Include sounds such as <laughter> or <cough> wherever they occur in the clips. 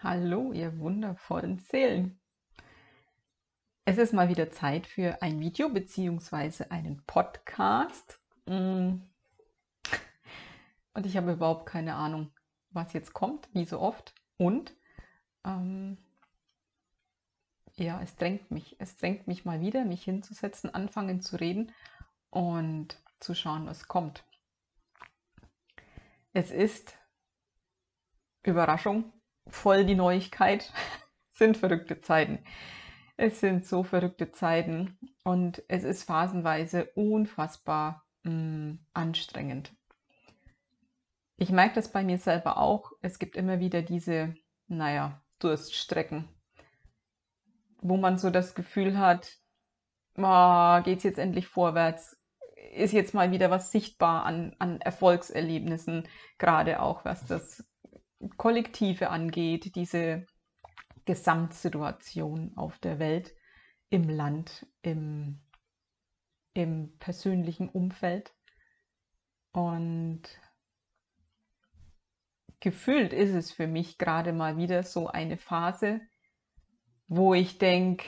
Hallo, ihr wundervollen Seelen. Es ist mal wieder Zeit für ein Video bzw. einen Podcast. Mm. Und ich habe überhaupt keine Ahnung, was jetzt kommt, wie so oft. Und ähm, ja, es drängt mich. Es drängt mich mal wieder, mich hinzusetzen, anfangen zu reden und zu schauen, was kommt. Es ist Überraschung, voll die Neuigkeit. <laughs> sind verrückte Zeiten. Es sind so verrückte Zeiten und es ist phasenweise unfassbar mh, mm, anstrengend. Ich merke das bei mir selber auch. Es gibt immer wieder diese, naja, Durststrecken, wo man so das Gefühl hat, oh, geht es jetzt endlich vorwärts? Ist jetzt mal wieder was sichtbar an, an Erfolgserlebnissen, gerade auch was das Kollektive angeht, diese Gesamtsituation auf der Welt, im Land, im, im persönlichen Umfeld. Und gefühlt ist es für mich gerade mal wieder so eine Phase, wo ich denke,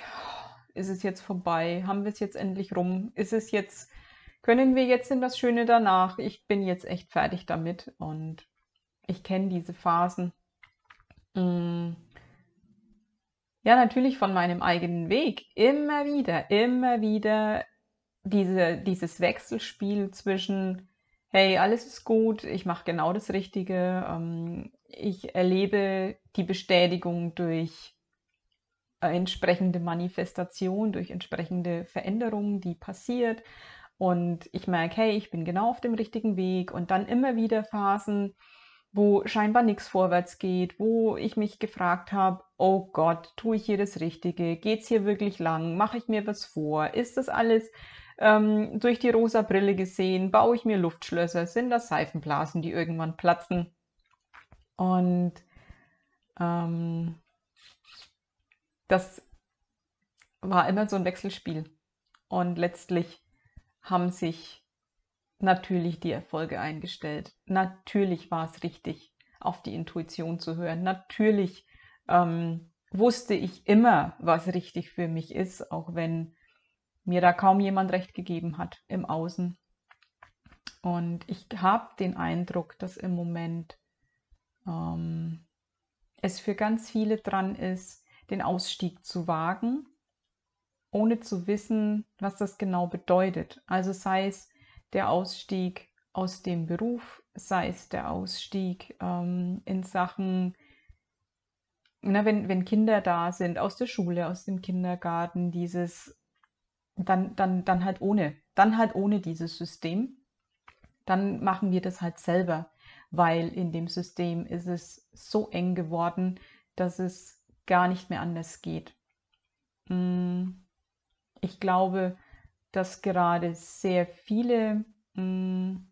ist es jetzt vorbei? Haben wir es jetzt endlich rum? Ist es jetzt, können wir jetzt in das Schöne danach? Ich bin jetzt echt fertig damit und ich kenne diese Phasen. Mm. Ja, natürlich von meinem eigenen Weg. Immer wieder, immer wieder diese, dieses Wechselspiel zwischen, hey, alles ist gut, ich mache genau das Richtige, ähm, ich erlebe die Bestätigung durch äh, entsprechende Manifestation, durch entsprechende Veränderungen, die passiert. Und ich merke, hey, ich bin genau auf dem richtigen Weg. Und dann immer wieder Phasen, wo scheinbar nichts vorwärts geht, wo ich mich gefragt habe, oh Gott, tue ich hier das Richtige? Geht es hier wirklich lang? Mache ich mir was vor? Ist das alles ähm, durch die rosa Brille gesehen? Baue ich mir Luftschlösser? Sind das Seifenblasen, die irgendwann platzen? Und ähm, das war immer so ein Wechselspiel. Und letztlich haben sich natürlich die Erfolge eingestellt. Natürlich war es richtig, auf die Intuition zu hören. Natürlich ähm, wusste ich immer, was richtig für mich ist, auch wenn mir da kaum jemand recht gegeben hat im Außen. Und ich habe den Eindruck, dass im Moment ähm, es für ganz viele dran ist, den Ausstieg zu wagen, ohne zu wissen, was das genau bedeutet. Also sei es der Ausstieg aus dem Beruf, sei es der Ausstieg ähm, in Sachen, na, wenn, wenn Kinder da sind, aus der Schule, aus dem Kindergarten, dieses, dann, dann, dann halt ohne, dann halt ohne dieses System, dann machen wir das halt selber, weil in dem System ist es so eng geworden, dass es gar nicht mehr anders geht. Hm, ich glaube, dass gerade sehr viele mh, mm,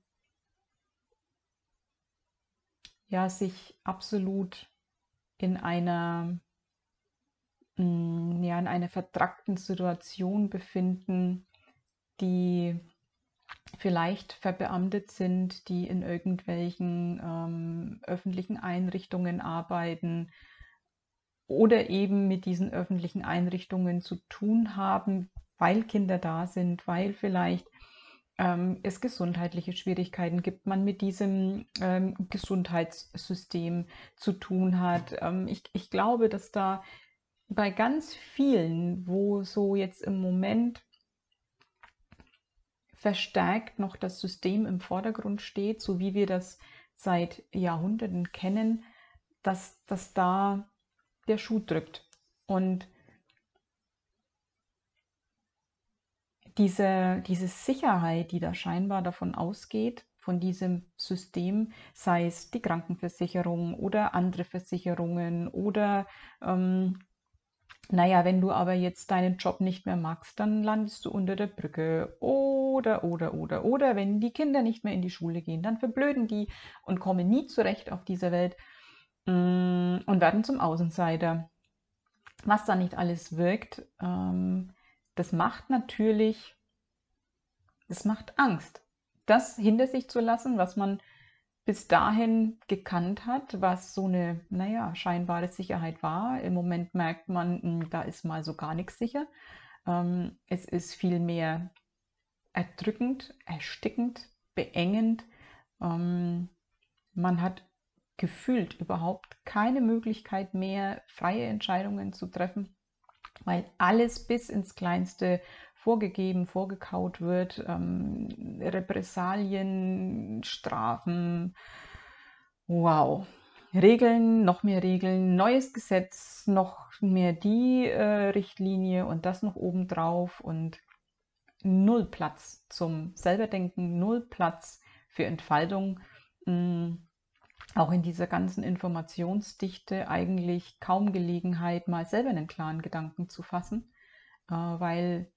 ja, sich absolut in einer, mh, mm, ja, in einer vertrackten Situation befinden, die vielleicht verbeamtet sind, die in irgendwelchen ähm, öffentlichen Einrichtungen arbeiten oder eben mit diesen öffentlichen Einrichtungen zu tun haben, weil Kinder da sind, weil vielleicht ähm, es gesundheitliche Schwierigkeiten gibt, man mit diesem ähm, Gesundheitssystem zu tun hat. Ähm, ich, ich glaube, dass da bei ganz vielen, wo so jetzt im Moment verstärkt noch das System im Vordergrund steht, so wie wir das seit Jahrhunderten kennen, dass, dass da der Schuh drückt. Und diese, diese Sicherheit, die da scheinbar davon ausgeht, von diesem System, sei es die Krankenversicherung oder andere Versicherungen oder ähm, naja, wenn du aber jetzt deinen Job nicht mehr magst, dann landest du unter der Brücke. Oder, oder, oder, oder, wenn die Kinder nicht mehr in die Schule gehen, dann verblöden die und kommen nie zurecht auf dieser Welt mm, und werden zum Außenseiter. Was da nicht alles wirkt, ähm, das macht natürlich, das macht Angst, das hinter sich zu lassen, was man bis dahin gekannt hat, was so eine, naja, scheinbare Sicherheit war. Im Moment merkt man, hm, da ist mal so gar nichts sicher. Ähm, es ist vielmehr erdrückend, erstickend, beengend. Ähm, man hat gefühlt überhaupt keine Möglichkeit mehr, freie Entscheidungen zu treffen, weil alles bis ins Kleinste vorgegeben, vorgekaut wird, ähm, Repressalien, Strafen. Wow. Regeln, noch mehr Regeln, neues Gesetz, noch mehr die äh, Richtlinie und das noch obendrauf und null Platz zum Selberdenken, null Platz für Entfaltung. Mhm auch in dieser ganzen Informationsdichte eigentlich kaum Gelegenheit, mal selber einen klaren Gedanken zu fassen, äh, weil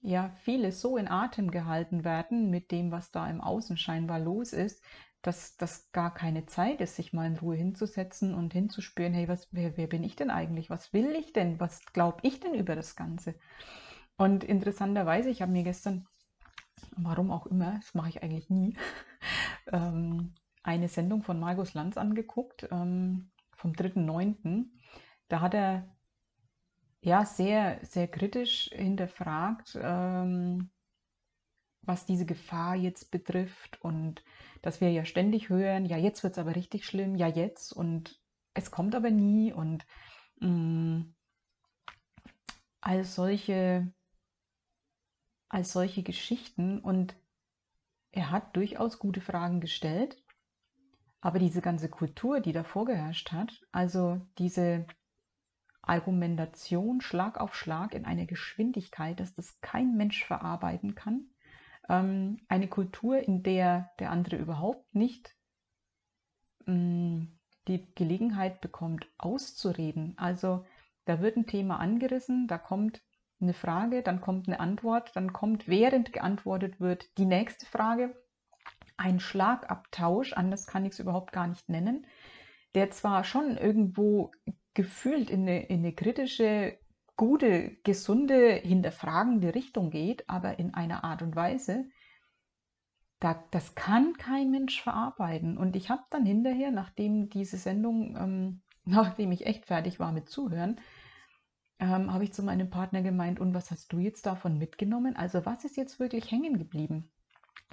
ja viele so in Atem gehalten werden mit dem, was da im Außen scheinbar los ist, dass das gar keine Zeit ist, sich mal in Ruhe hinzusetzen und hinzuspüren, hey, was, wer, wer bin ich denn eigentlich? Was will ich denn? Was glaube ich denn über das Ganze? Und interessanterweise, ich habe mir gestern, warum auch immer, das mache ich eigentlich nie, <laughs> ähm, eine Sendung von Markus Lanz angeguckt, ähm, vom 3.9. Da hat er ja sehr, sehr kritisch hinterfragt, ähm, was diese Gefahr jetzt betrifft und dass wir ja ständig hören, ja, jetzt wird es aber richtig schlimm, ja, jetzt und es kommt aber nie und mh, mm, als solche, als solche Geschichten und er hat durchaus gute Fragen gestellt aber diese ganze Kultur, die da vorgeherrscht hat, also diese Argumentation Schlag auf Schlag in einer Geschwindigkeit, dass das kein Mensch verarbeiten kann, ähm, eine Kultur, in der der andere überhaupt nicht mh, mm, die Gelegenheit bekommt, auszureden. Also da wird ein Thema angerissen, da kommt eine Frage, dann kommt eine Antwort, dann kommt, während geantwortet wird, die nächste Frage ein Schlagabtausch, anders kann ich es überhaupt gar nicht nennen, der zwar schon irgendwo gefühlt in eine, in eine kritische, gute, gesunde, hinterfragende Richtung geht, aber in einer Art und Weise, da, das kann kein Mensch verarbeiten. Und ich habe dann hinterher, nachdem diese Sendung, ähm, <laughs> nachdem ich echt fertig war mit Zuhören, ähm, habe ich zu meinem Partner gemeint, und was hast du jetzt davon mitgenommen? Also was ist jetzt wirklich hängen geblieben?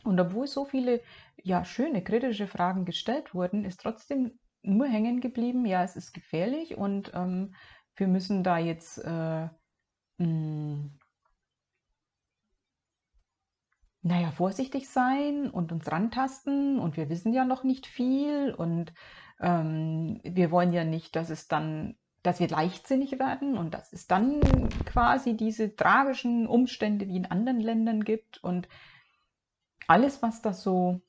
Und obwohl so viele ja, schöne kritische Fragen gestellt wurden, ist trotzdem nur hängen geblieben, ja, es ist gefährlich und ähm, wir müssen da jetzt äh, hm, naja, vorsichtig sein und uns rantasten und wir wissen ja noch nicht viel und ähm, wir wollen ja nicht, dass es dann, dass wir leichtsinnig werden und dass es dann quasi diese tragischen Umstände wie in anderen Ländern gibt und alles, was da so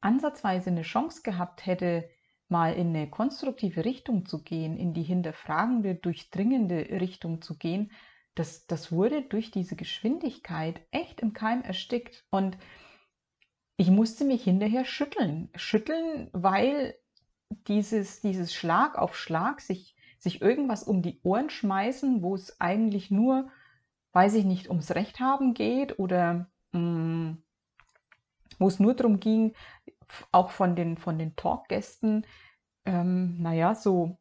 ansatzweise eine Chance gehabt hätte, mal in eine konstruktive Richtung zu gehen, in die hinterfragende, durchdringende Richtung zu gehen, das, das wurde durch diese Geschwindigkeit echt im Keim erstickt. Und ich musste mich hinterher schütteln. Schütteln, weil dieses, dieses Schlag auf Schlag sich, sich irgendwas um die Ohren schmeißen, wo es eigentlich nur, weiß ich nicht, ums Recht haben geht oder wo es nur darum ging, auch von den, von den Talkgästen, ähm, naja, so,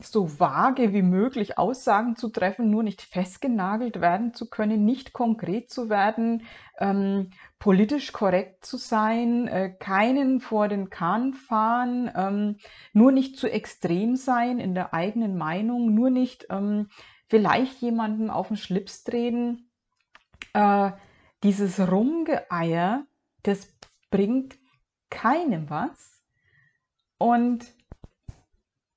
so vage wie möglich Aussagen zu treffen, nur nicht festgenagelt werden zu können, nicht konkret zu werden, ähm, politisch korrekt zu sein, äh, keinen vor den Kahn fahren, ähm, nur nicht zu extrem sein in der eigenen Meinung, nur nicht ähm, vielleicht jemandem auf den Schlips treten äh, dieses Rumgeeier, das bringt keinem was. Und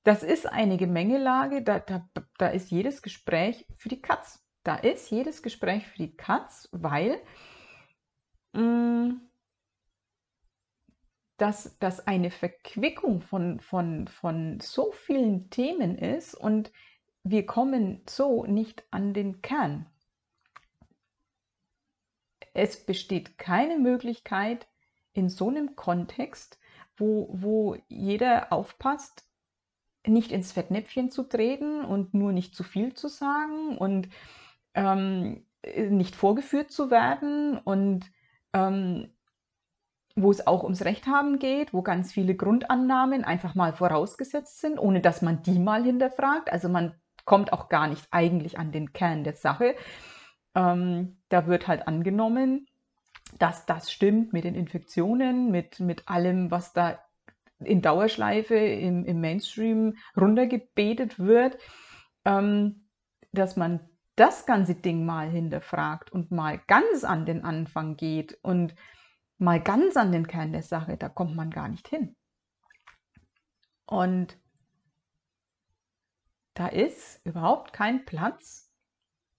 das ist eine Gemengelage, da, da, da ist jedes Gespräch für die Katz. Da ist jedes Gespräch für die Katz, weil mm, dass das eine Verquickung von, von, von so vielen Themen ist und wir kommen so nicht an den Kern es besteht keine Möglichkeit in so einem Kontext, wo, wo jeder aufpasst, nicht ins Fettnäpfchen zu treten und nur nicht zu viel zu sagen und ähm, nicht vorgeführt zu werden und ähm, wo es auch ums Recht haben geht, wo ganz viele Grundannahmen einfach mal vorausgesetzt sind, ohne dass man die mal hinterfragt. Also man kommt auch gar nicht eigentlich an den Kern der Sache. Ähm, da wird halt angenommen, dass das stimmt mit den Infektionen, mit, mit allem, was da in Dauerschleife im, im Mainstream runtergebetet wird, ähm, dass man das ganze Ding mal hinterfragt und mal ganz an den Anfang geht und mal ganz an den Kern der Sache, da kommt man gar nicht hin. Und da ist überhaupt kein Platz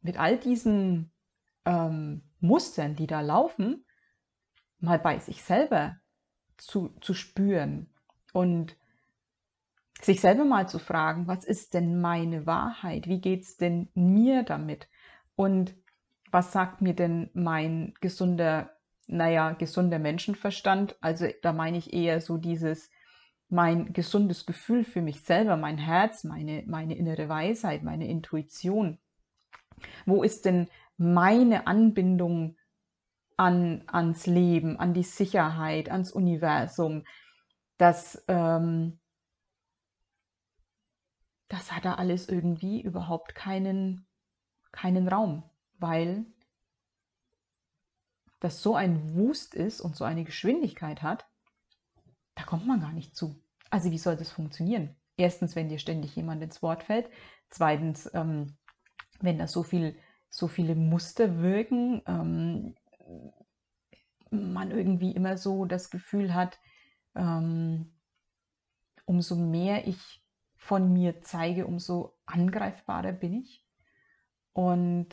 mit all diesen ähm, Mustern, die da laufen, mal bei sich selber zu, zu spüren und sich selber mal zu fragen, was ist denn meine Wahrheit? Wie geht es denn mir damit? Und was sagt mir denn mein gesunder, naja, gesunder Menschenverstand? Also da meine ich eher so dieses, mein gesundes Gefühl für mich selber, mein Herz, meine, meine innere Weisheit, meine Intuition. Wo ist denn meine Anbindung an, ans Leben, an die Sicherheit, ans Universum? Das, ähm, das hat da alles irgendwie überhaupt keinen, keinen Raum, weil das so ein Wust ist und so eine Geschwindigkeit hat, da kommt man gar nicht zu. Also wie soll das funktionieren? Erstens, wenn dir ständig jemand ins Wort fällt. Zweitens, ähm, wenn da so, viel, so viele Muster wirken, ähm, man irgendwie immer so das Gefühl hat, ähm, umso mehr ich von mir zeige, umso angreifbarer bin ich. Und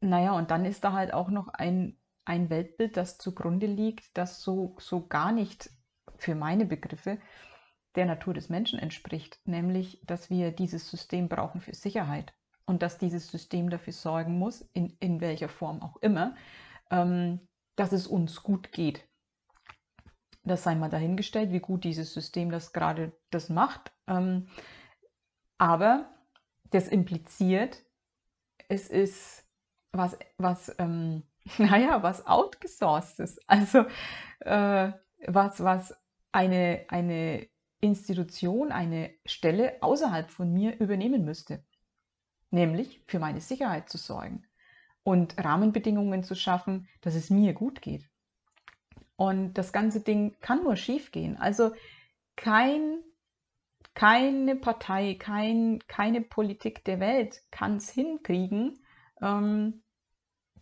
naja, und dann ist da halt auch noch ein, ein Weltbild, das zugrunde liegt, das so, so gar nicht für meine Begriffe der Natur des Menschen entspricht, nämlich, dass wir dieses System brauchen für Sicherheit und dass dieses System dafür sorgen muss, in, in welcher Form auch immer, ähm, dass es uns gut geht. Das sei mal dahingestellt, wie gut dieses System das gerade das macht. Ähm, aber das impliziert, es ist was, was ähm, <laughs> naja, was outgesourced ist. Also äh, was, was eine, eine Institution, eine Stelle außerhalb von mir übernehmen müsste. Nämlich für meine Sicherheit zu sorgen und Rahmenbedingungen zu schaffen, dass es mir gut geht. Und das ganze Ding kann nur schief gehen. Also kein, keine Partei, kein, keine Politik der Welt kann es hinkriegen, ähm,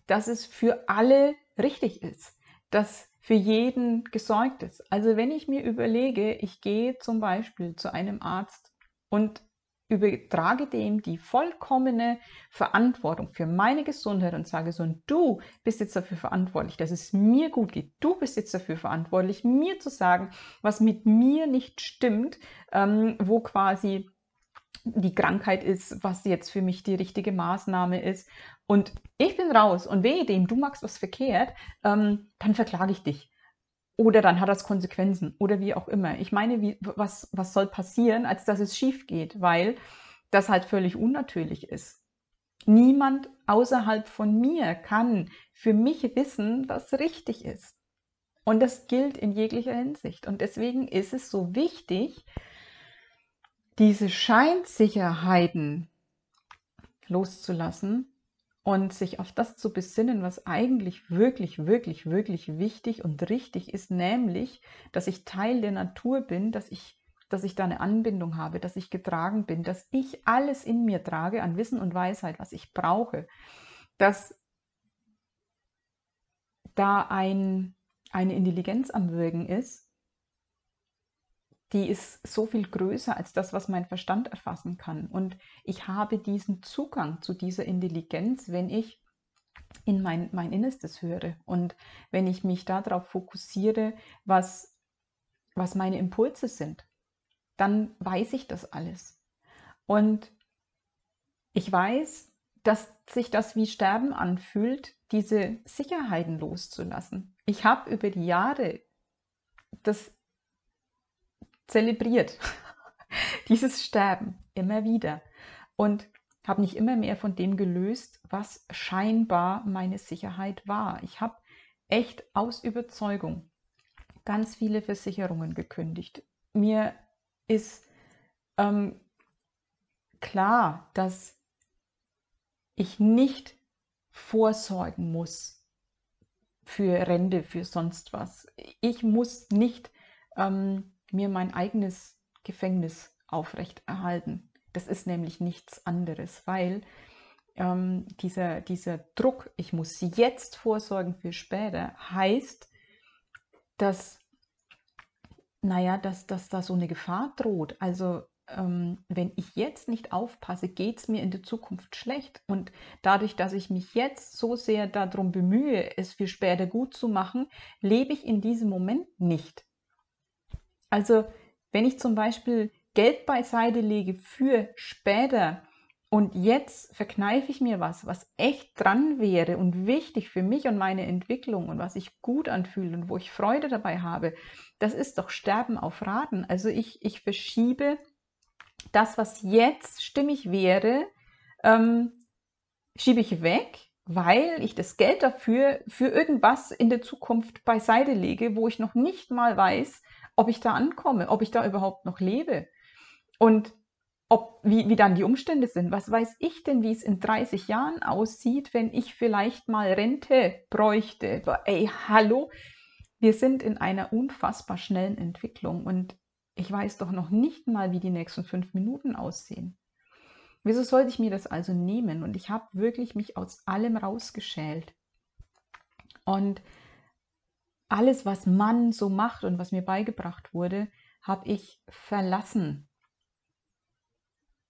dass es für alle richtig ist, dass für jeden gesorgt ist. Also wenn ich mir überlege, ich gehe zum Beispiel zu einem Arzt und übertrage dem die vollkommene Verantwortung für meine Gesundheit und sage so, du bist jetzt dafür verantwortlich, dass es mir gut geht. Du bist jetzt dafür verantwortlich, mir zu sagen, was mit mir nicht stimmt, ähm, wo quasi die Krankheit ist, was jetzt für mich die richtige Maßnahme ist. Und ich bin raus und wehe dem, du machst was verkehrt, ähm, dann verklage ich dich. Oder dann hat das Konsequenzen oder wie auch immer. Ich meine, wie, was, was soll passieren, als dass es schief geht, weil das halt völlig unnatürlich ist. Niemand außerhalb von mir kann für mich wissen, was richtig ist. Und das gilt in jeglicher Hinsicht. Und deswegen ist es so wichtig, diese Scheinsicherheiten loszulassen und sich auf das zu besinnen, was eigentlich wirklich, wirklich, wirklich wichtig und richtig ist, nämlich, dass ich Teil der Natur bin, dass ich, dass ich da eine Anbindung habe, dass ich getragen bin, dass ich alles in mir trage an Wissen und Weisheit, was ich brauche, dass da ein, eine Intelligenz am Wirken ist, die ist so viel größer als das, was mein Verstand erfassen kann. Und ich habe diesen Zugang zu dieser Intelligenz, wenn ich in mein, mein Innerstes höre und wenn ich mich darauf fokussiere, was, was meine Impulse sind, dann weiß ich das alles. Und ich weiß, dass sich das wie Sterben anfühlt, diese Sicherheiten loszulassen. Ich habe über die Jahre das zelebriert. <laughs> Dieses Sterben immer wieder. Und habe mich immer mehr von dem gelöst, was scheinbar meine Sicherheit war. Ich habe echt aus Überzeugung ganz viele Versicherungen gekündigt. Mir ist ähm, klar, dass ich nicht vorsorgen muss für Rente, für sonst was. Ich muss nicht ähm, mir mein eigenes Gefängnis aufrechterhalten. Das ist nämlich nichts anderes, weil ähm, dieser, dieser Druck, ich muss jetzt vorsorgen für später, heißt, dass, naja, dass, dass da so eine Gefahr droht. Also ähm, wenn ich jetzt nicht aufpasse, geht es mir in der Zukunft schlecht. Und dadurch, dass ich mich jetzt so sehr darum bemühe, es für später gut zu machen, lebe ich in diesem Moment nicht. Also wenn ich zum Beispiel Geld beiseite lege für später, und jetzt verkneife ich mir was, was echt dran wäre und wichtig für mich und meine Entwicklung und was sich gut anfühlt und wo ich Freude dabei habe. Das ist doch Sterben auf Raten. Also ich, ich verschiebe das, was jetzt stimmig wäre, ähm, schiebe ich weg, weil ich das Geld dafür für irgendwas in der Zukunft beiseite lege, wo ich noch nicht mal weiß, ob ich da ankomme, ob ich da überhaupt noch lebe. Und ob, wie, wie dann die Umstände sind. Was weiß ich denn, wie es in 30 Jahren aussieht, wenn ich vielleicht mal Rente bräuchte? Ey, hallo, wir sind in einer unfassbar schnellen Entwicklung und ich weiß doch noch nicht mal, wie die nächsten fünf Minuten aussehen. Wieso sollte ich mir das also nehmen? Und ich habe wirklich mich aus allem rausgeschält. Und alles, was man so macht und was mir beigebracht wurde, habe ich verlassen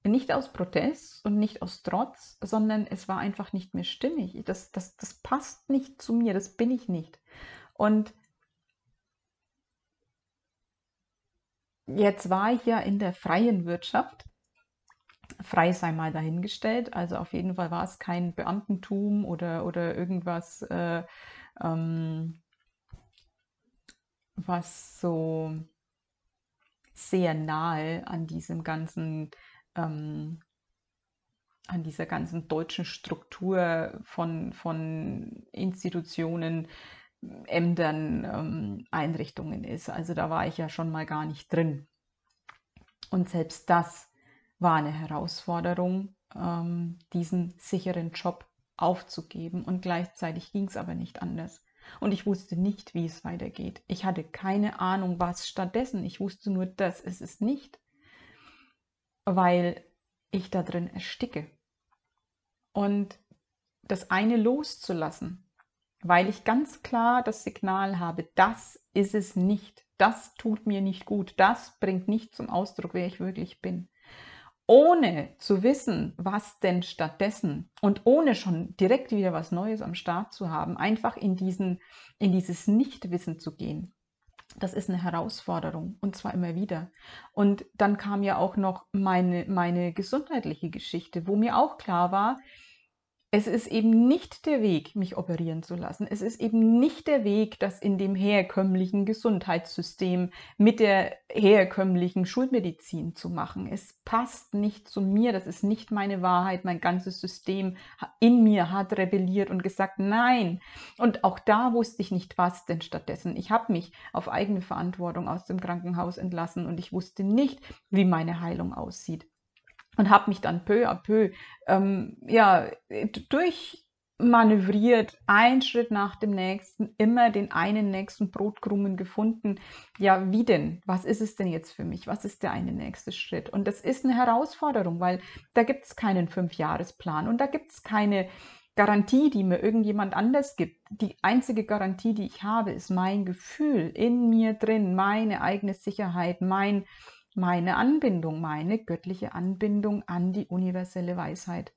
nicht aus Protest und nicht aus Trotz, sondern es war einfach nicht mehr stimmig. Das, das, das passt nicht zu mir, das bin ich nicht. Und jetzt war ich ja in der freien Wirtschaft. Frei sei mal dahingestellt. Also auf jeden Fall war es kein Beamtentum oder, oder irgendwas, äh, ähm, was so sehr nahe an diesem ganzen ähm, an dieser ganzen deutschen Struktur von, von Institutionen, Ämtern, ähm, Einrichtungen ist. Also da war ich ja schon mal gar nicht drin. Und selbst das war eine Herausforderung, ähm, diesen sicheren Job aufzugeben. Und gleichzeitig ging es aber nicht anders. Und ich wusste nicht, wie es weitergeht. Ich hatte keine Ahnung, was stattdessen. Ich wusste nur, dass es ist nicht weil ich da drin ersticke. Und das eine loszulassen, weil ich ganz klar das Signal habe, das ist es nicht, das tut mir nicht gut, das bringt nicht zum Ausdruck, wer ich wirklich bin. Ohne zu wissen, was denn stattdessen und ohne schon direkt wieder was Neues am Start zu haben, einfach in, diesen, in dieses Nichtwissen zu gehen das ist eine Herausforderung und zwar immer wieder. Und dann kam ja auch noch meine, meine gesundheitliche Geschichte, wo mir auch klar war, es ist eben nicht der Weg, mich operieren zu lassen. Es ist eben nicht der Weg, das in dem herkömmlichen Gesundheitssystem mit der herkömmlichen Schulmedizin zu machen. Es passt nicht zu mir, das ist nicht meine Wahrheit. Mein ganzes System in mir hat rebelliert und gesagt, nein. Und auch da wusste ich nicht, was denn stattdessen. Ich habe mich auf eigene Verantwortung aus dem Krankenhaus entlassen und ich wusste nicht, wie meine Heilung aussieht und habe mich dann peu à peu ähm, ja, durchmanövriert, ein Schritt nach dem nächsten, immer den einen nächsten Brotkrumen gefunden. Ja, wie denn? Was ist es denn jetzt für mich? Was ist der eine nächste Schritt? Und das ist eine Herausforderung, weil da gibt es keinen Fünfjahresplan und da gibt es keine Garantie, die mir irgendjemand anders gibt. Die einzige Garantie, die ich habe, ist mein Gefühl in mir drin, meine eigene Sicherheit, mein meine Anbindung, meine göttliche Anbindung an die universelle Weisheit.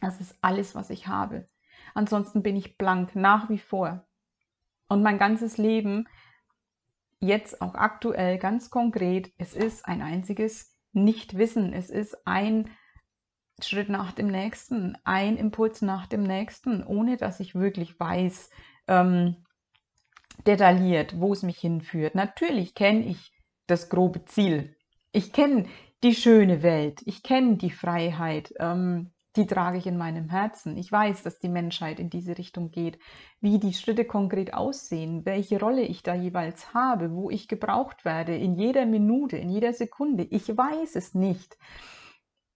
Das ist alles, was ich habe. Ansonsten bin ich blank, nach wie vor. Und mein ganzes Leben, jetzt auch aktuell, ganz konkret, es ist ein einziges Nichtwissen. Es ist ein Schritt nach dem nächsten, ein Impuls nach dem nächsten, ohne dass ich wirklich weiß, ähm, detailliert, wo es mich hinführt. Natürlich kenne ich das grobe Ziel. Ich kenne die schöne Welt, ich kenne die Freiheit, ähm, die trage ich in meinem Herzen. Ich weiß, dass die Menschheit in diese Richtung geht, wie die Schritte konkret aussehen, welche Rolle ich da jeweils habe, wo ich gebraucht werde, in jeder Minute, in jeder Sekunde. Ich weiß es nicht.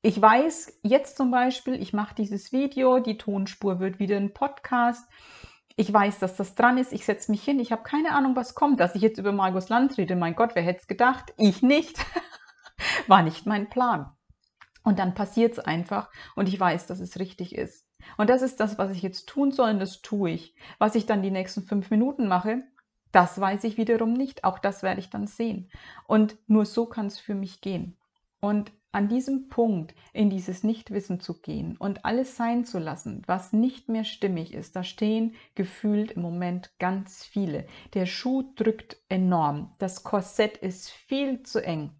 Ich weiß jetzt zum Beispiel, ich mache dieses Video, die Tonspur wird wieder ein Podcast. Ich weiß, dass das dran ist. Ich setze mich hin. Ich habe keine Ahnung, was kommt. Dass ich jetzt über Margus Land rede, mein Gott, wer hätte es gedacht? Ich nicht. <laughs> War nicht mein Plan. Und dann passiert es einfach und ich weiß, dass es richtig ist. Und das ist das, was ich jetzt tun soll und das tue ich. Was ich dann die nächsten fünf Minuten mache, das weiß ich wiederum nicht. Auch das werde ich dann sehen. Und nur so kann es für mich gehen. Und an diesem Punkt in dieses Nichtwissen zu gehen und alles sein zu lassen, was nicht mehr stimmig ist, da stehen gefühlt im Moment ganz viele. Der Schuh drückt enorm. Das Korsett ist viel zu eng.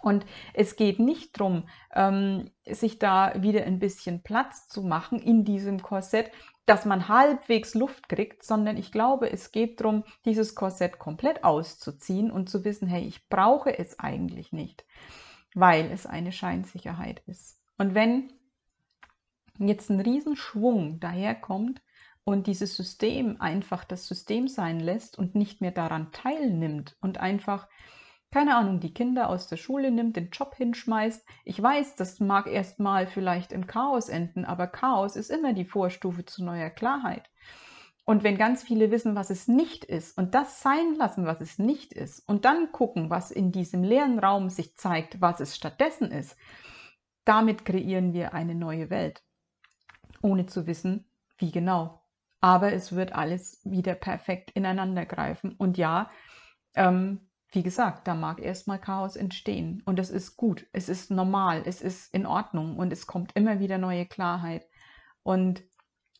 Und es geht nicht darum, ähm, sich da wieder ein bisschen Platz zu machen in diesem Korsett, dass man halbwegs Luft kriegt, sondern ich glaube, es geht darum, dieses Korsett komplett auszuziehen und zu wissen, hey, ich brauche es eigentlich nicht, weil es eine Scheinsicherheit ist. Und wenn jetzt ein Riesenschwung daherkommt und dieses System einfach das System sein lässt und nicht mehr daran teilnimmt und einfach keine Ahnung, die Kinder aus der Schule nimmt, den Job hinschmeißt. Ich weiß, das mag erstmal vielleicht im Chaos enden, aber Chaos ist immer die Vorstufe zu neuer Klarheit. Und wenn ganz viele wissen, was es nicht ist und das sein lassen, was es nicht ist, und dann gucken, was in diesem leeren Raum sich zeigt, was es stattdessen ist, damit kreieren wir eine neue Welt, ohne zu wissen, wie genau. Aber es wird alles wieder perfekt ineinander greifen. Und ja, ähm, wie gesagt, da mag erstmal Chaos entstehen und das ist gut, es ist normal, es ist in Ordnung und es kommt immer wieder neue Klarheit. Und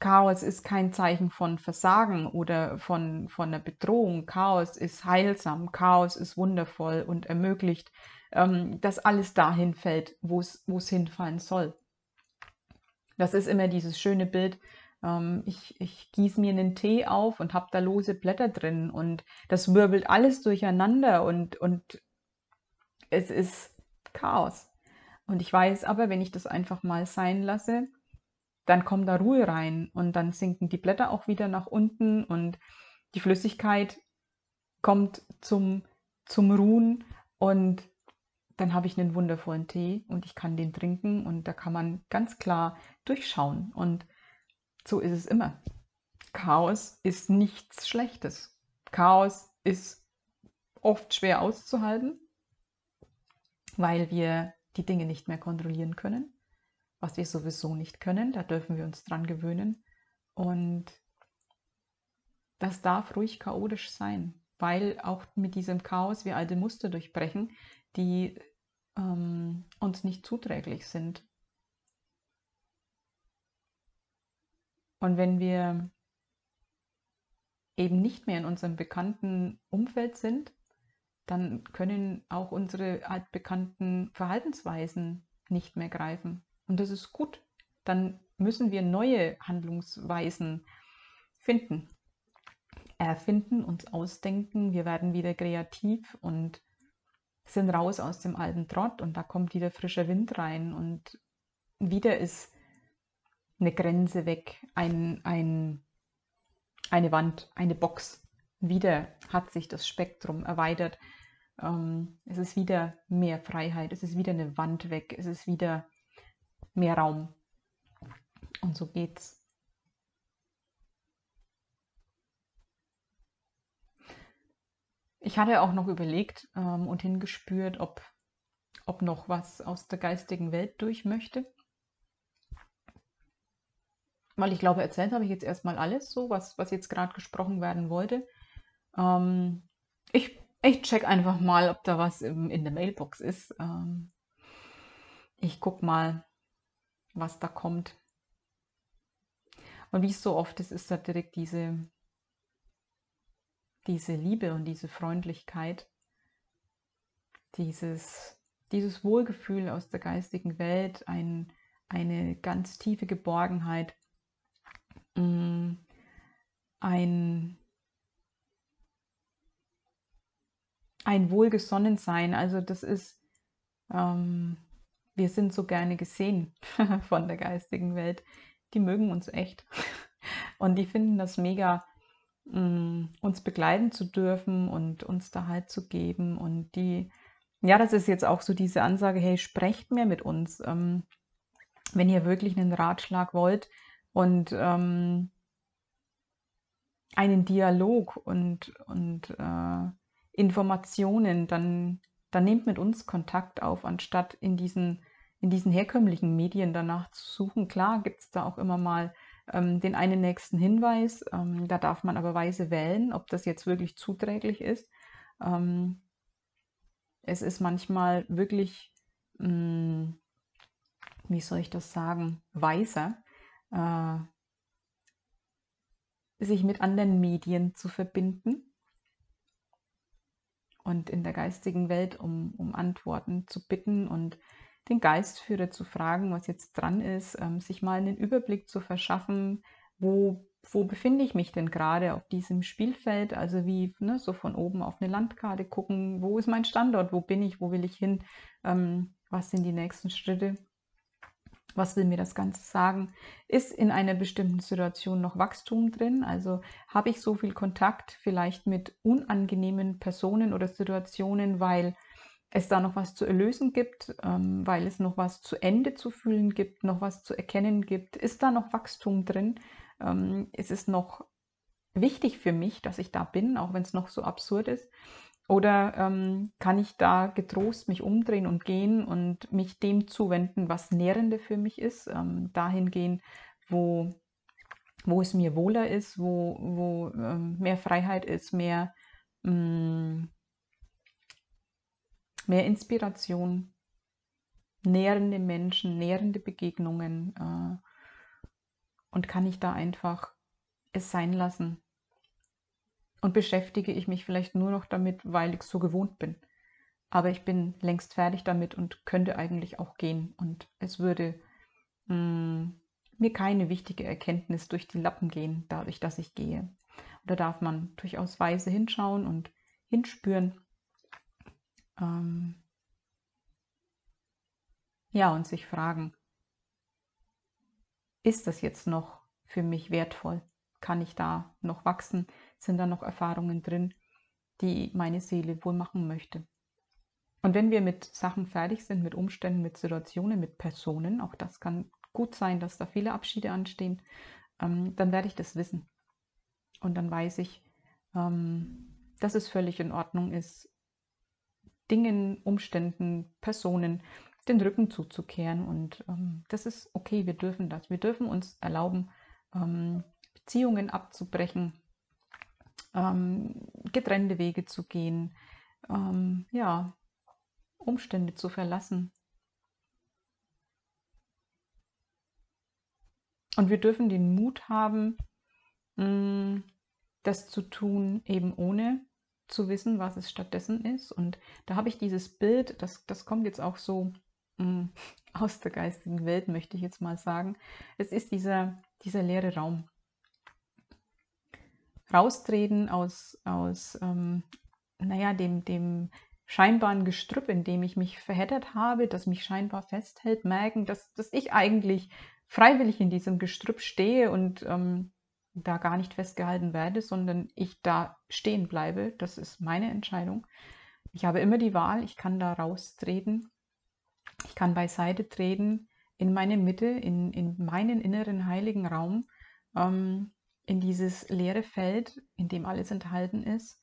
Chaos ist kein Zeichen von Versagen oder von, von einer Bedrohung. Chaos ist heilsam, Chaos ist wundervoll und ermöglicht, ähm, dass alles dahin fällt, wo es hinfallen soll. Das ist immer dieses schöne Bild, ähm, ich, ich gieße mir einen Tee auf und habe da lose Blätter drin und das wirbelt alles durcheinander und, und es ist Chaos. Und ich weiß aber, wenn ich das einfach mal sein lasse, dann kommt da Ruhe rein und dann sinken die Blätter auch wieder nach unten und die Flüssigkeit kommt zum, zum Ruhen und dann habe ich einen wundervollen Tee und ich kann den trinken und da kann man ganz klar durchschauen. Und so ist es immer. Chaos ist nichts Schlechtes. Chaos ist oft schwer auszuhalten, weil wir die Dinge nicht mehr kontrollieren können, was wir sowieso nicht können. Da dürfen wir uns dran gewöhnen. Und das darf ruhig chaotisch sein, weil auch mit diesem Chaos wir alte Muster durchbrechen, die ähm, uns nicht zuträglich sind. Und wenn wir eben nicht mehr in unserem bekannten Umfeld sind, dann können auch unsere altbekannten Verhaltensweisen nicht mehr greifen. Und das ist gut. Dann müssen wir neue Handlungsweisen finden, erfinden, uns ausdenken. Wir werden wieder kreativ und sind raus aus dem alten Trott und da kommt wieder frischer Wind rein und wieder ist eine Grenze weg, ein, ein, eine Wand, eine Box. Wieder hat sich das Spektrum erweitert. Ähm, es ist wieder mehr Freiheit, es ist wieder eine Wand weg, es ist wieder mehr Raum. Und so geht's. Ich hatte auch noch überlegt ähm, und hingespürt, ob, ob noch was aus der geistigen Welt durch möchte weil ich glaube, erzählt habe ich jetzt erstmal alles so, was, was jetzt gerade gesprochen werden wollte. Ähm, ich, ich check einfach mal, ob da was im, in der Mailbox ist. Ähm, ich guck mal, was da kommt. Und wie es so oft ist, ist da direkt diese, diese Liebe und diese Freundlichkeit, dieses, dieses Wohlgefühl aus der geistigen Welt, ein, eine ganz tiefe Geborgenheit, Mm, ein, ein Wohlgesonnensein. Also das ist, ähm, wir sind so gerne gesehen <laughs> von der geistigen Welt. Die mögen uns echt. Und die finden das mega, mm, uns begleiten zu dürfen und uns da halt zu geben. Und die, ja, das ist jetzt auch so diese Ansage, hey, sprecht mehr mit uns. Ähm, wenn ihr wirklich einen Ratschlag wollt und ähm, einen Dialog und, und äh, Informationen, dann, dann nehmt mit uns Kontakt auf, anstatt in diesen, in diesen herkömmlichen Medien danach zu suchen. Klar gibt es da auch immer mal ähm, den einen nächsten Hinweis, ähm, da darf man aber weise wählen, ob das jetzt wirklich zuträglich ist. Ähm, es ist manchmal wirklich, mh, hm, wie soll ich das sagen, weiser, äh, sich mit anderen Medien zu verbinden und in der geistigen Welt um, um Antworten zu bitten und den Geistführer zu fragen, was jetzt dran ist, ähm, sich mal einen Überblick zu verschaffen, wo, wo befinde ich mich denn gerade auf diesem Spielfeld, also wie ne, so von oben auf eine Landkarte gucken, wo ist mein Standort, wo bin ich, wo will ich hin, ähm, was sind die nächsten Schritte was will mir das Ganze sagen? Ist in einer bestimmten Situation noch Wachstum drin? Also habe ich so viel Kontakt vielleicht mit unangenehmen Personen oder Situationen, weil es da noch was zu erlösen gibt, ähm, weil es noch was zu Ende zu fühlen gibt, noch was zu erkennen gibt? Ist da noch Wachstum drin? Ähm, ist es noch wichtig für mich, dass ich da bin, auch wenn es noch so absurd ist? Oder ähm, kann ich da getrost mich umdrehen und gehen und mich dem zuwenden, was Nährende für mich ist, ähm, dahin gehen, wo, wo es mir wohler ist, wo, wo ähm, mehr Freiheit ist, mehr, mh, mm, mehr Inspiration, nährende Menschen, nährende Begegnungen. Äh, und kann ich da einfach es sein lassen, und beschäftige ich mich vielleicht nur noch damit, weil ich so gewohnt bin. Aber ich bin längst fertig damit und könnte eigentlich auch gehen. Und es würde mh, mm, mir keine wichtige Erkenntnis durch die Lappen gehen, dadurch, dass ich gehe. da darf man durchaus weise hinschauen und hinspüren. Ähm, ja, und sich fragen, ist das jetzt noch für mich wertvoll? Kann ich da noch wachsen? Sind da noch Erfahrungen drin, die meine Seele wohl machen möchte. Und wenn wir mit Sachen fertig sind, mit Umständen, mit Situationen, mit Personen, auch das kann gut sein, dass da viele Abschiede anstehen, ähm, dann werde ich das wissen. Und dann weiß ich, ähm, dass es völlig in Ordnung ist, Dingen, Umständen, Personen den Rücken zuzukehren. Und ähm, das ist okay, wir dürfen das. Wir dürfen uns erlauben, ähm, Beziehungen abzubrechen, ähm, getrennte Wege zu gehen, ähm, ja, Umstände zu verlassen. Und wir dürfen den Mut haben, mh, mm, das zu tun, eben ohne zu wissen, was es stattdessen ist. Und da habe ich dieses Bild, das, das kommt jetzt auch so mh, mm, <laughs> aus der geistigen Welt, möchte ich jetzt mal sagen. Es ist dieser, dieser leere Raum raustreten aus, aus ähm, naja, dem, dem scheinbaren Gestrüpp, in dem ich mich verheddert habe, das mich scheinbar festhält, merken, dass, dass ich eigentlich freiwillig in diesem Gestrüpp stehe und ähm, da gar nicht festgehalten werde, sondern ich da stehen bleibe. Das ist meine Entscheidung. Ich habe immer die Wahl, ich kann da raustreten, ich kann beiseite treten in meine Mitte, in, in meinen inneren heiligen Raum. Ähm, in dieses leere Feld, in dem alles enthalten ist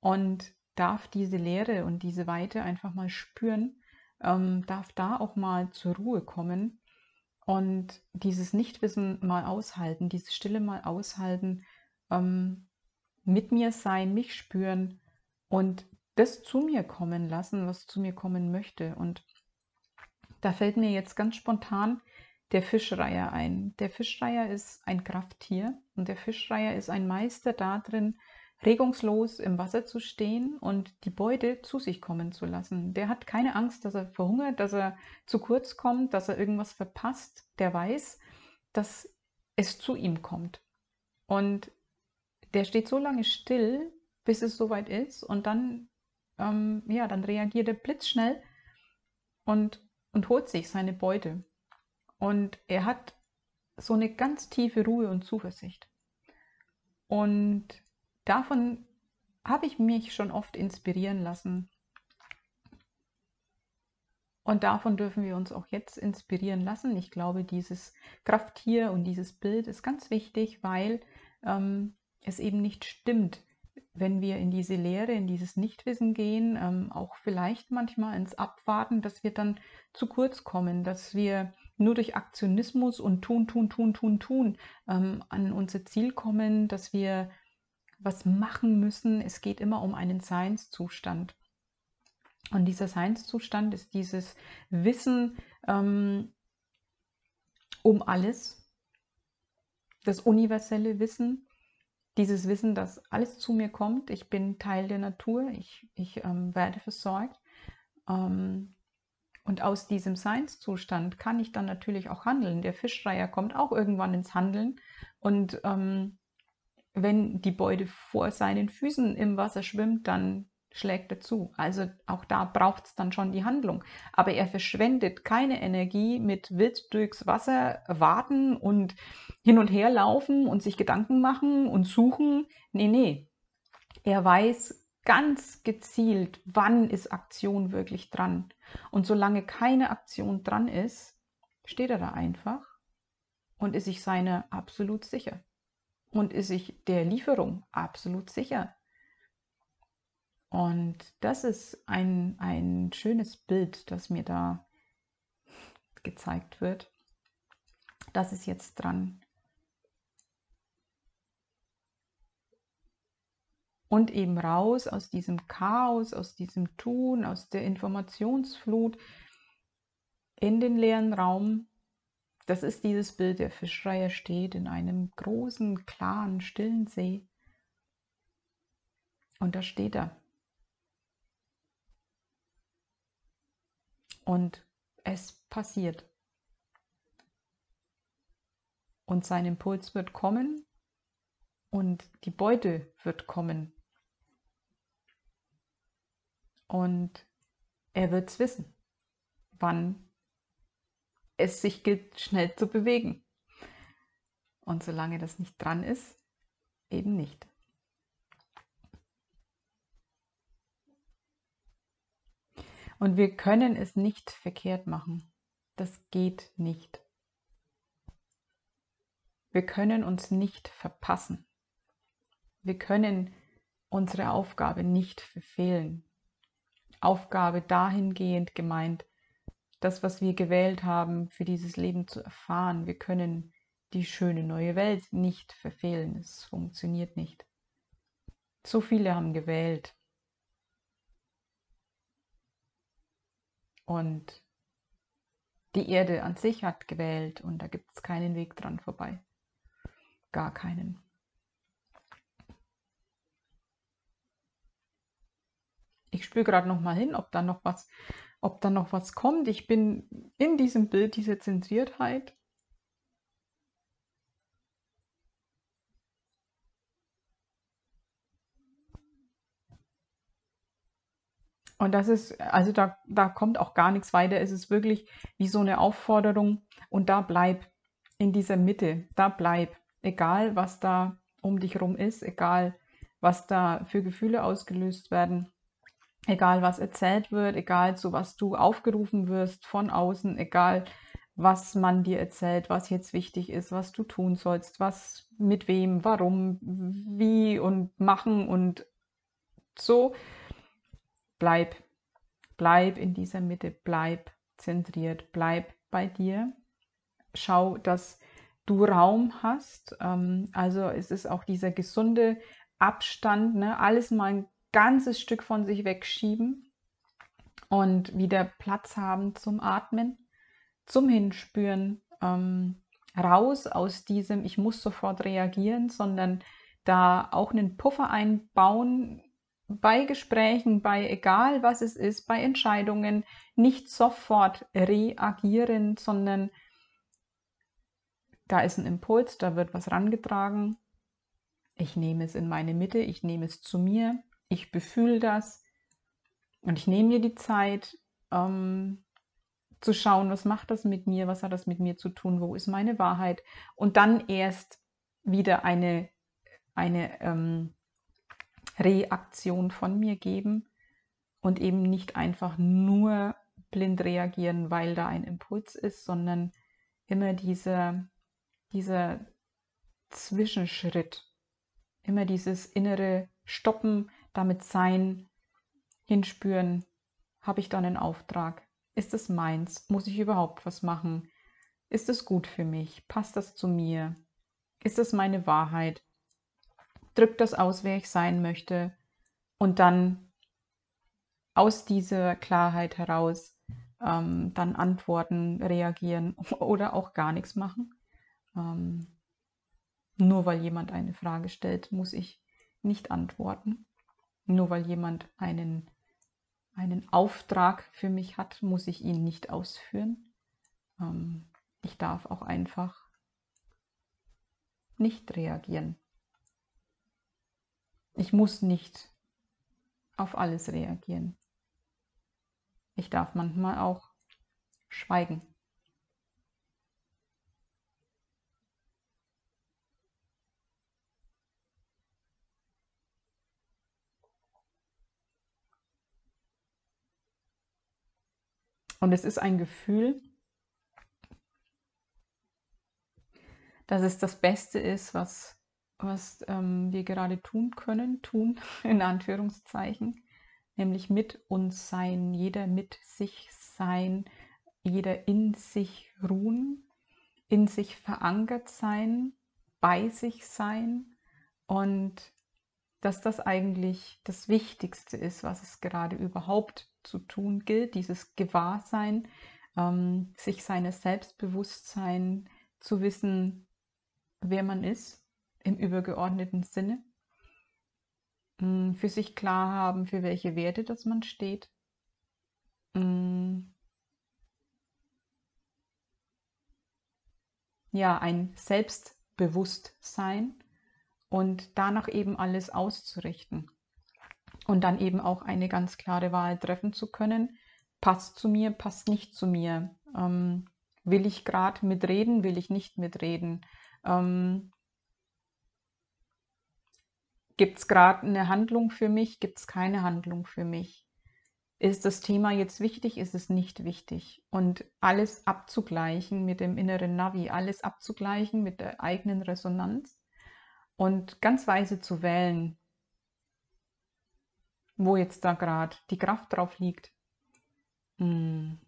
und darf diese Leere und diese Weite einfach mal spüren, ähm, darf da auch mal zur Ruhe kommen und dieses Nichtwissen mal aushalten, diese Stille mal aushalten, ähm, mit mir sein, mich spüren und das zu mir kommen lassen, was zu mir kommen möchte. Und da fällt mir jetzt ganz spontan der Fischreiher ein. Der Fischreiher ist ein Krafttier und der Fischreiher ist ein Meister darin, regungslos im Wasser zu stehen und die Beute zu sich kommen zu lassen. Der hat keine Angst, dass er verhungert, dass er zu kurz kommt, dass er irgendwas verpasst. Der weiß, dass es zu ihm kommt. Und der steht so lange still, bis es soweit ist und dann, ähm, ja, dann reagiert er blitzschnell und und holt sich seine Beute. Und er hat so eine ganz tiefe Ruhe und Zuversicht. Und davon habe ich mich schon oft inspirieren lassen. Und davon dürfen wir uns auch jetzt inspirieren lassen. Ich glaube, dieses Krafttier und dieses Bild ist ganz wichtig, weil ähm, es eben nicht stimmt, wenn wir in diese Lehre, in dieses Nichtwissen gehen, ähm, auch vielleicht manchmal ins Abwarten, dass wir dann zu kurz kommen, dass wir nur durch Aktionismus und tun, tun, tun, tun, tun ähm, an unser Ziel kommen, dass wir was machen müssen. Es geht immer um einen Seinszustand. Und dieser Seinszustand ist dieses Wissen ähm, um alles, das universelle Wissen, dieses Wissen, dass alles zu mir kommt. Ich bin Teil der Natur, ich, ich ähm, werde versorgt. Ähm, und aus diesem Seinszustand kann ich dann natürlich auch handeln. Der Fischreiher kommt auch irgendwann ins Handeln. Und ähm, wenn die Beute vor seinen Füßen im Wasser schwimmt, dann schlägt er zu. Also auch da braucht es dann schon die Handlung. Aber er verschwendet keine Energie mit wild durchs Wasser warten und hin und her laufen und sich Gedanken machen und suchen. Nee, nee. Er weiß ganz gezielt, wann ist Aktion wirklich dran. Und solange keine Aktion dran ist, steht er da einfach und ist sich seiner absolut sicher. Und ist sich der Lieferung absolut sicher. Und das ist ein, ein schönes Bild, das mir da gezeigt wird. Das ist jetzt dran. Und eben raus aus diesem Chaos, aus diesem Tun, aus der Informationsflut in den leeren Raum. Das ist dieses Bild, der Fischreiher steht in einem großen, klaren, stillen See. Und da steht er und es passiert. Und sein Impuls wird kommen und die Beute wird kommen. Und er wird es wissen, wann es sich gilt, schnell zu bewegen. Und solange das nicht dran ist, eben nicht. Und wir können es nicht verkehrt machen. Das geht nicht. Wir können uns nicht verpassen. Wir können unsere Aufgabe nicht verfehlen. Aufgabe dahingehend gemeint, das, was wir gewählt haben, für dieses Leben zu erfahren. Wir können die schöne neue Welt nicht verfehlen. Es funktioniert nicht. So viele haben gewählt, Und die Erde an sich hat gewählt und da gibt es keinen Weg dran vorbei. Gar keinen. Ich spüre gerade noch mal hin, ob da noch was, ob da noch was kommt. Ich bin in diesem Bild dieser Zentriertheit Und das ist, also da, da kommt auch gar nichts weiter. Es ist wirklich wie so eine Aufforderung. Und da bleib in dieser Mitte, da bleib. Egal, was da um dich rum ist, egal, was da für Gefühle ausgelöst werden, egal, was erzählt wird, egal, zu was du aufgerufen wirst von außen, egal, was man dir erzählt, was jetzt wichtig ist, was du tun sollst, was mit wem, warum, wie und machen und so bleib, bleib in dieser Mitte, bleib zentriert, bleib bei dir. Schau, dass du Raum hast. Ähm, also es ist auch dieser gesunde Abstand, ne? alles mal ganzes Stück von sich wegschieben und wieder Platz haben zum Atmen, zum Hinspüren, ähm, raus aus diesem, ich muss sofort reagieren, sondern da auch einen Puffer einbauen, bei Gesprächen, bei egal was es ist, bei Entscheidungen nicht sofort reagieren, sondern da ist ein Impuls, da wird was rangetragen. Ich nehme es in meine Mitte, ich nehme es zu mir, ich befühle das und ich nehme mir die Zeit, ähm, zu schauen, was macht das mit mir, was hat das mit mir zu tun, wo ist meine Wahrheit? Und dann erst wieder eine, eine ähm, Reaktion von mir geben und eben nicht einfach nur blind reagieren, weil da ein Impuls ist, sondern immer dieser, dieser Zwischenschritt, immer dieses innere Stoppen, damit sein, hinspüren, habe ich dann einen Auftrag? Ist es meins? Muss ich überhaupt was machen? Ist es gut für mich? Passt das zu mir? Ist es meine Wahrheit? Drückt das aus, wer ich sein möchte? Und dann aus dieser Klarheit heraus ähm, dann antworten, reagieren <laughs> oder auch gar nichts machen. Ähm, nur weil jemand eine Frage stellt, muss ich nicht antworten. Nur weil jemand einen, einen Auftrag für mich hat, muss ich ihn nicht ausführen. Ähm, ich darf auch einfach nicht reagieren. Ich muss nicht auf alles reagieren. Ich darf manchmal auch schweigen. Und es ist ein Gefühl, dass es das Beste ist, was, was ähm, wir gerade tun können, tun <laughs> in Anführungszeichen, nämlich mit uns sein, jeder mit sich sein, jeder in sich ruhen, in sich verankert sein, bei sich sein und dass das eigentlich das Wichtigste ist, was es gerade überhaupt zu tun gilt, dieses Gewahrsein, ähm, sich seines Selbstbewusstsein zu wissen, wer man ist im übergeordneten Sinne, mh, für sich klar haben, für welche Werte das man steht. Mh, ja, ein Selbstbewusstsein und danach eben alles auszurichten und dann eben auch eine ganz klare Wahl treffen zu können. Passt zu mir, passt nicht zu mir. Ähm, will ich gerade mitreden, will ich nicht mitreden? Ähm, Gibt es gerade eine Handlung für mich? Gibt es keine Handlung für mich? Ist das Thema jetzt wichtig? Ist es nicht wichtig? Und alles abzugleichen mit dem inneren Navi, alles abzugleichen mit der eigenen Resonanz und ganz weise zu wählen, wo jetzt da gerade die Kraft drauf liegt. Hm.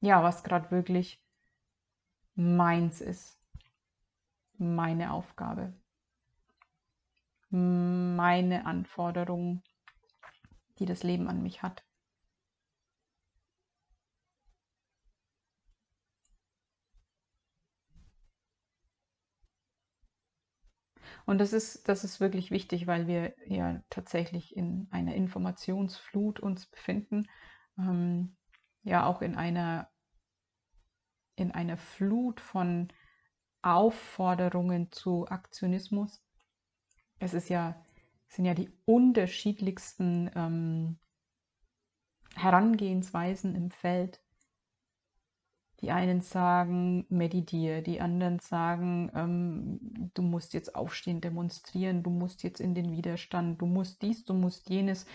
Ja, was gerade wirklich meins ist. Meine Aufgabe. Meine Anforderung, die das Leben an mich hat. Und das ist, das ist wirklich wichtig, weil wir ja tatsächlich in einer Informationsflut uns befinden, ähm, ja auch in einer, in einer Flut von Aufforderungen zu Aktionismus. Es ist ja, sind ja die unterschiedlichsten ähm, Herangehensweisen im Feld. Die einen sagen, meditiere, die anderen sagen, ähm, du musst jetzt aufstehen, demonstrieren, du musst jetzt in den Widerstand, du musst dies, du musst jenes,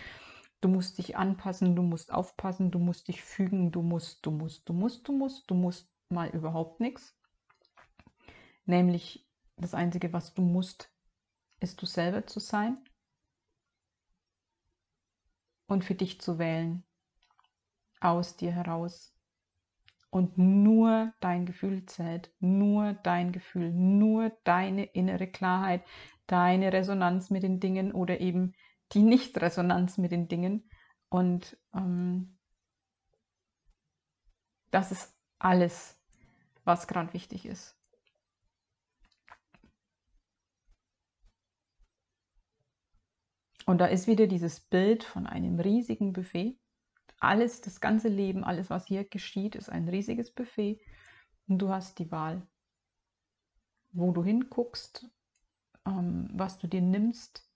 du musst dich anpassen, du musst aufpassen, du musst dich fügen, du musst, du musst, du musst, du musst, du musst mal überhaupt nichts. Nämlich das Einzige, was du musst, ist du selber zu sein und für dich zu wählen, aus dir heraus und nur dein Gefühl zählt, nur dein Gefühl, nur deine innere Klarheit, deine Resonanz mit den Dingen oder eben die Nicht-Resonanz mit den Dingen. Und ähm, das ist alles, was gerade wichtig ist. Und da ist wieder dieses Bild von einem riesigen Buffet alles, das ganze Leben, alles, was hier geschieht, ist ein riesiges Buffet. Und du hast die Wahl, wo du hinguckst, ähm, was du dir nimmst,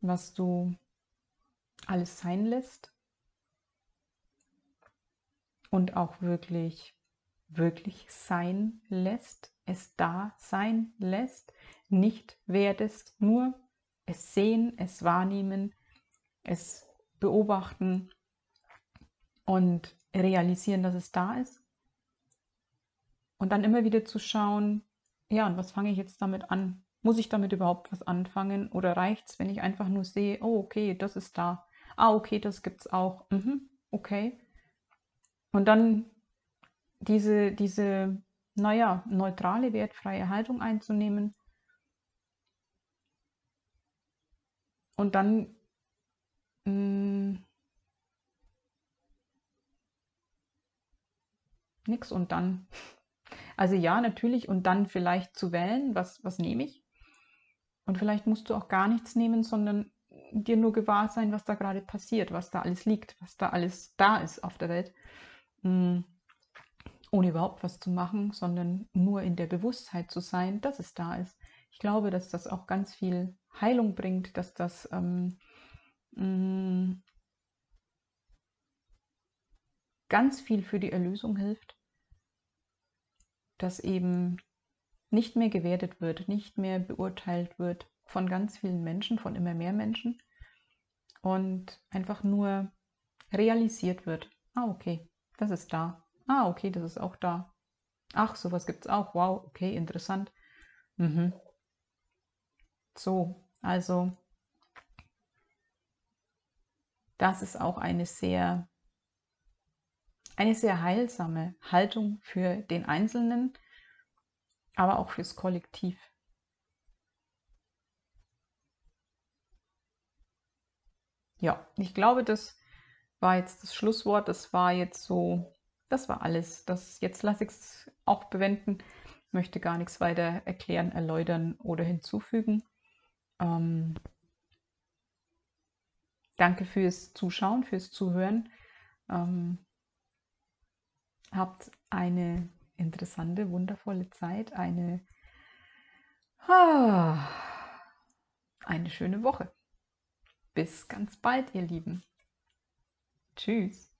was du alles sein lässt und auch wirklich, wirklich sein lässt, es da sein lässt, nicht werdest, nur es sehen, es wahrnehmen, es beobachten und realisieren, dass es da ist. Und dann immer wieder zu schauen, ja, und was fange ich jetzt damit an? Muss ich damit überhaupt was anfangen? Oder reicht es, wenn ich einfach nur sehe, oh, okay, das ist da. Ah, okay, das gibt es auch. Mhm, okay. Und dann diese, diese, naja, neutrale, wertfreie Haltung einzunehmen. Und dann mh, mm, nix und dann. Also ja, natürlich und dann vielleicht zu wählen, was, was nehme ich. Und vielleicht musst du auch gar nichts nehmen, sondern dir nur gewahr sein, was da gerade passiert, was da alles liegt, was da alles da ist auf der Welt. Mm, ohne überhaupt was zu machen, sondern nur in der Bewusstheit zu sein, dass es da ist. Ich glaube, dass das auch ganz viel Heilung bringt, dass das ähm, mm, ganz viel für die Erlösung hilft, dass eben nicht mehr gewertet wird, nicht mehr beurteilt wird von ganz vielen Menschen, von immer mehr Menschen und einfach nur realisiert wird. Ah, okay, das ist da. Ah, okay, das ist auch da. Ach, sowas gibt es auch. Wow, okay, interessant. Mhm. So, also das ist auch eine sehr eine sehr heilsame Haltung für den Einzelnen, aber auch fürs Kollektiv. Ja, ich glaube, das war jetzt das Schlusswort. Das war jetzt so, das war alles. Das, jetzt lasse ich es auch bewenden. Ich möchte gar nichts weiter erklären, erläutern oder hinzufügen. Ähm, danke fürs Zuschauen, fürs Zuhören. Ähm, Habt eine interessante, wundervolle Zeit, eine, ah, eine schöne Woche. Bis ganz bald, ihr Lieben. Tschüss.